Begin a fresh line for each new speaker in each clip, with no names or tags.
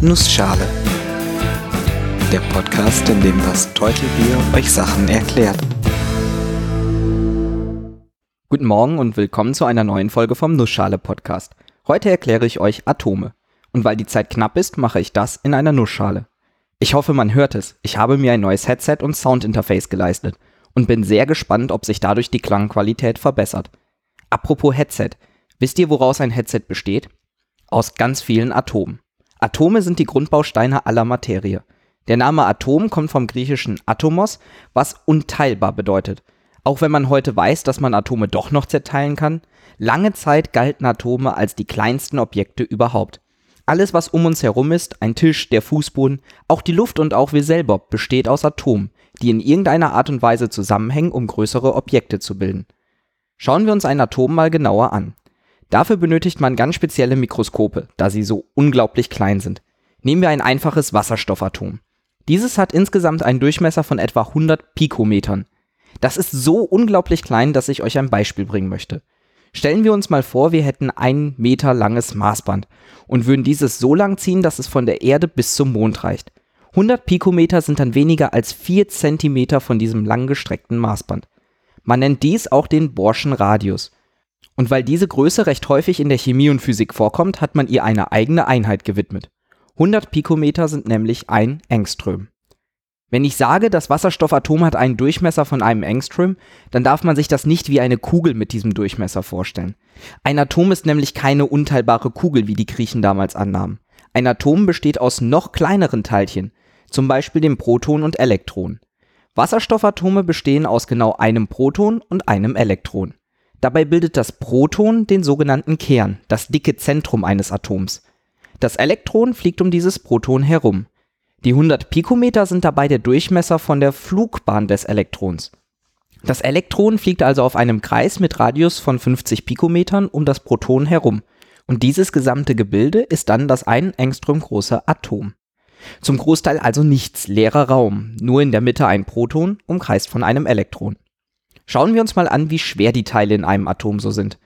Nussschale. Der Podcast, in dem das Teutelbier euch Sachen erklärt.
Guten Morgen und willkommen zu einer neuen Folge vom Nussschale Podcast. Heute erkläre ich euch Atome. Und weil die Zeit knapp ist, mache ich das in einer Nussschale. Ich hoffe, man hört es. Ich habe mir ein neues Headset und Soundinterface geleistet und bin sehr gespannt, ob sich dadurch die Klangqualität verbessert. Apropos Headset. Wisst ihr, woraus ein Headset besteht? Aus ganz vielen Atomen. Atome sind die Grundbausteine aller Materie. Der Name Atom kommt vom griechischen Atomos, was unteilbar bedeutet. Auch wenn man heute weiß, dass man Atome doch noch zerteilen kann, lange Zeit galten Atome als die kleinsten Objekte überhaupt. Alles, was um uns herum ist, ein Tisch, der Fußboden, auch die Luft und auch wir selber, besteht aus Atomen, die in irgendeiner Art und Weise zusammenhängen, um größere Objekte zu bilden. Schauen wir uns ein Atom mal genauer an. Dafür benötigt man ganz spezielle Mikroskope, da sie so unglaublich klein sind. Nehmen wir ein einfaches Wasserstoffatom. Dieses hat insgesamt einen Durchmesser von etwa 100 Pikometern. Das ist so unglaublich klein, dass ich euch ein Beispiel bringen möchte. Stellen wir uns mal vor, wir hätten ein Meter langes Maßband und würden dieses so lang ziehen, dass es von der Erde bis zum Mond reicht. 100 Pikometer sind dann weniger als 4 Zentimeter von diesem langgestreckten Maßband. Man nennt dies auch den Borschen Radius. Und weil diese Größe recht häufig in der Chemie und Physik vorkommt, hat man ihr eine eigene Einheit gewidmet. 100 Pikometer sind nämlich ein Engström. Wenn ich sage, das Wasserstoffatom hat einen Durchmesser von einem Engström, dann darf man sich das nicht wie eine Kugel mit diesem Durchmesser vorstellen. Ein Atom ist nämlich keine unteilbare Kugel, wie die Griechen damals annahmen. Ein Atom besteht aus noch kleineren Teilchen, zum Beispiel dem Proton und Elektron. Wasserstoffatome bestehen aus genau einem Proton und einem Elektron. Dabei bildet das Proton den sogenannten Kern, das dicke Zentrum eines Atoms. Das Elektron fliegt um dieses Proton herum. Die 100 Pikometer sind dabei der Durchmesser von der Flugbahn des Elektrons. Das Elektron fliegt also auf einem Kreis mit Radius von 50 Pikometern um das Proton herum. Und dieses gesamte Gebilde ist dann das ein Engström große Atom. Zum Großteil also nichts, leerer Raum, nur in der Mitte ein Proton, umkreist von einem Elektron. Schauen wir uns mal an, wie schwer die Teile in einem Atom so sind.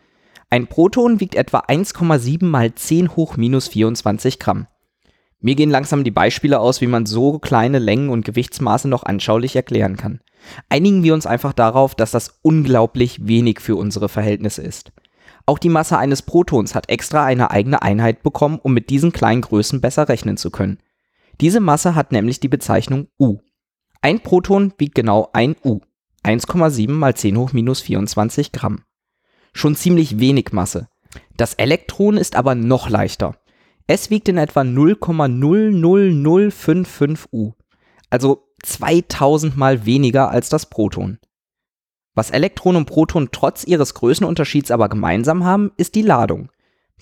Ein Proton wiegt etwa 1,7 mal 10 hoch minus 24 Gramm. Mir gehen langsam die Beispiele aus, wie man so kleine Längen und Gewichtsmaße noch anschaulich erklären kann. Einigen wir uns einfach darauf, dass das unglaublich wenig für unsere Verhältnisse ist. Auch die Masse eines Protons hat extra eine eigene Einheit bekommen, um mit diesen kleinen Größen besser rechnen zu können. Diese Masse hat nämlich die Bezeichnung U. Ein Proton wiegt genau ein U, 1,7 mal 10 hoch minus 24 Gramm. Schon ziemlich wenig Masse. Das Elektron ist aber noch leichter. Es wiegt in etwa 0,00055 U, also 2000 mal weniger als das Proton. Was Elektron und Proton trotz ihres Größenunterschieds aber gemeinsam haben, ist die Ladung.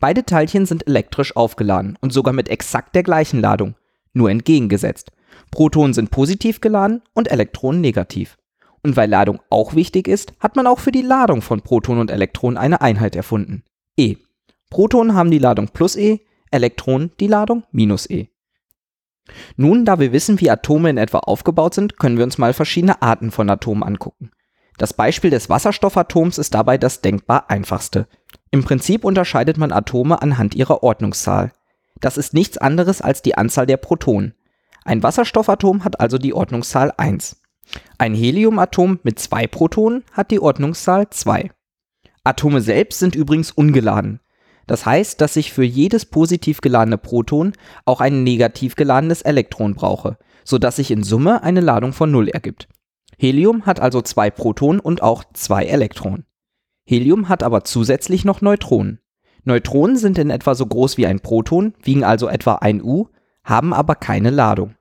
Beide Teilchen sind elektrisch aufgeladen und sogar mit exakt der gleichen Ladung, nur entgegengesetzt. Protonen sind positiv geladen und Elektronen negativ. Und weil Ladung auch wichtig ist, hat man auch für die Ladung von Protonen und Elektronen eine Einheit erfunden. E. Protonen haben die Ladung plus E, Elektronen die Ladung minus E. Nun, da wir wissen, wie Atome in etwa aufgebaut sind, können wir uns mal verschiedene Arten von Atomen angucken. Das Beispiel des Wasserstoffatoms ist dabei das denkbar einfachste. Im Prinzip unterscheidet man Atome anhand ihrer Ordnungszahl. Das ist nichts anderes als die Anzahl der Protonen. Ein Wasserstoffatom hat also die Ordnungszahl 1. Ein Heliumatom mit zwei Protonen hat die Ordnungszahl 2. Atome selbst sind übrigens ungeladen. Das heißt, dass ich für jedes positiv geladene Proton auch ein negativ geladenes Elektron brauche, sodass sich in Summe eine Ladung von 0 ergibt. Helium hat also zwei Protonen und auch zwei Elektronen. Helium hat aber zusätzlich noch Neutronen. Neutronen sind in etwa so groß wie ein Proton, wiegen also etwa 1 U, haben aber keine Ladung.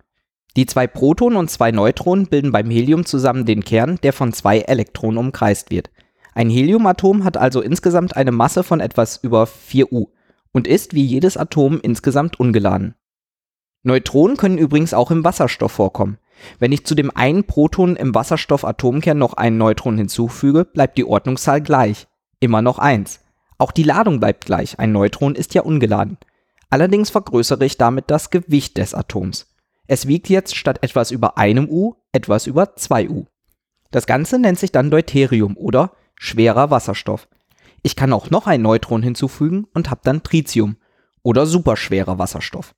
Die zwei Protonen und zwei Neutronen bilden beim Helium zusammen den Kern, der von zwei Elektronen umkreist wird. Ein Heliumatom hat also insgesamt eine Masse von etwas über 4 U und ist wie jedes Atom insgesamt ungeladen. Neutronen können übrigens auch im Wasserstoff vorkommen. Wenn ich zu dem einen Proton im Wasserstoffatomkern noch einen Neutron hinzufüge, bleibt die Ordnungszahl gleich, immer noch 1. Auch die Ladung bleibt gleich, ein Neutron ist ja ungeladen. Allerdings vergrößere ich damit das Gewicht des Atoms. Es wiegt jetzt statt etwas über einem U etwas über 2 U. Das Ganze nennt sich dann Deuterium oder schwerer Wasserstoff. Ich kann auch noch ein Neutron hinzufügen und habe dann Tritium oder superschwerer Wasserstoff.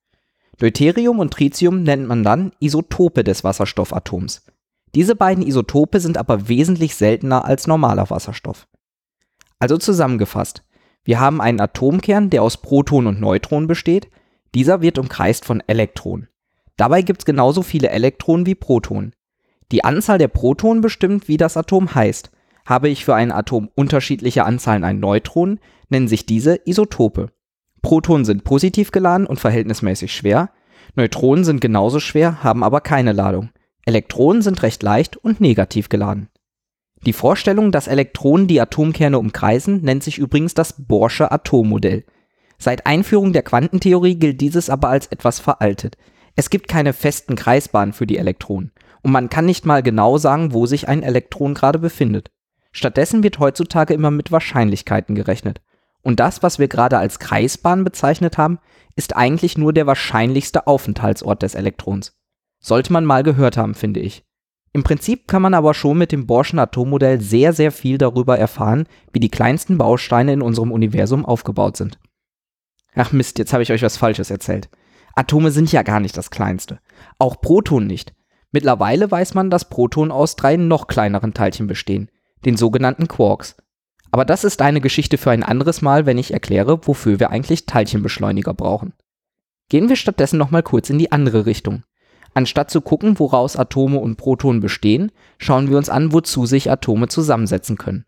Deuterium und Tritium nennt man dann Isotope des Wasserstoffatoms. Diese beiden Isotope sind aber wesentlich seltener als normaler Wasserstoff. Also zusammengefasst, wir haben einen Atomkern, der aus Protonen und Neutronen besteht, dieser wird umkreist von Elektronen. Dabei gibt es genauso viele Elektronen wie Protonen. Die Anzahl der Protonen bestimmt, wie das Atom heißt. Habe ich für ein Atom unterschiedliche Anzahlen an Neutronen, nennen sich diese Isotope. Protonen sind positiv geladen und verhältnismäßig schwer, Neutronen sind genauso schwer, haben aber keine Ladung. Elektronen sind recht leicht und negativ geladen. Die Vorstellung, dass Elektronen die Atomkerne umkreisen, nennt sich übrigens das Bohrsche Atommodell. Seit Einführung der Quantentheorie gilt dieses aber als etwas veraltet. Es gibt keine festen Kreisbahnen für die Elektronen und man kann nicht mal genau sagen, wo sich ein Elektron gerade befindet. Stattdessen wird heutzutage immer mit Wahrscheinlichkeiten gerechnet. Und das, was wir gerade als Kreisbahn bezeichnet haben, ist eigentlich nur der wahrscheinlichste Aufenthaltsort des Elektrons. Sollte man mal gehört haben, finde ich. Im Prinzip kann man aber schon mit dem Bohrschen Atommodell sehr, sehr viel darüber erfahren, wie die kleinsten Bausteine in unserem Universum aufgebaut sind. Ach Mist, jetzt habe ich euch was Falsches erzählt. Atome sind ja gar nicht das kleinste. Auch Protonen nicht. Mittlerweile weiß man, dass Protonen aus drei noch kleineren Teilchen bestehen, den sogenannten Quarks. Aber das ist eine Geschichte für ein anderes Mal, wenn ich erkläre, wofür wir eigentlich Teilchenbeschleuniger brauchen. Gehen wir stattdessen nochmal kurz in die andere Richtung. Anstatt zu gucken, woraus Atome und Protonen bestehen, schauen wir uns an, wozu sich Atome zusammensetzen können.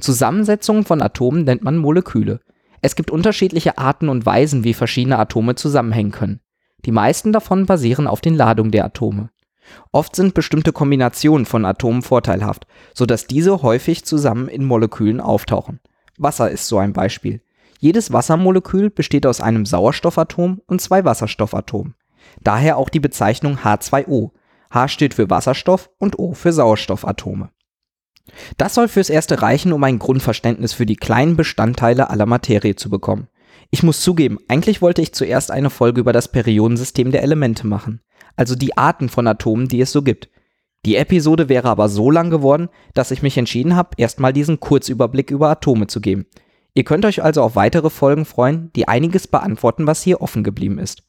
Zusammensetzungen von Atomen nennt man Moleküle. Es gibt unterschiedliche Arten und Weisen, wie verschiedene Atome zusammenhängen können. Die meisten davon basieren auf den Ladungen der Atome. Oft sind bestimmte Kombinationen von Atomen vorteilhaft, sodass diese häufig zusammen in Molekülen auftauchen. Wasser ist so ein Beispiel. Jedes Wassermolekül besteht aus einem Sauerstoffatom und zwei Wasserstoffatomen. Daher auch die Bezeichnung H2O. H steht für Wasserstoff und O für Sauerstoffatome. Das soll fürs Erste reichen, um ein Grundverständnis für die kleinen Bestandteile aller Materie zu bekommen. Ich muss zugeben, eigentlich wollte ich zuerst eine Folge über das Periodensystem der Elemente machen also die Arten von Atomen, die es so gibt. Die Episode wäre aber so lang geworden, dass ich mich entschieden habe, erstmal diesen Kurzüberblick über Atome zu geben. Ihr könnt euch also auf weitere Folgen freuen, die einiges beantworten, was hier offen geblieben ist.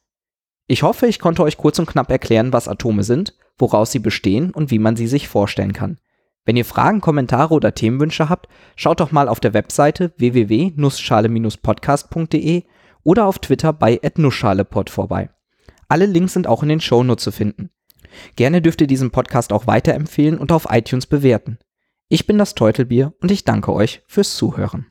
Ich hoffe, ich konnte euch kurz und knapp erklären, was Atome sind, woraus sie bestehen und wie man sie sich vorstellen kann. Wenn ihr Fragen, Kommentare oder Themenwünsche habt, schaut doch mal auf der Webseite www.nussschale-podcast.de oder auf Twitter bei @nussschalepod vorbei. Alle Links sind auch in den Shownotes zu finden. Gerne dürft ihr diesen Podcast auch weiterempfehlen und auf iTunes bewerten. Ich bin das Teutelbier und ich danke euch fürs Zuhören.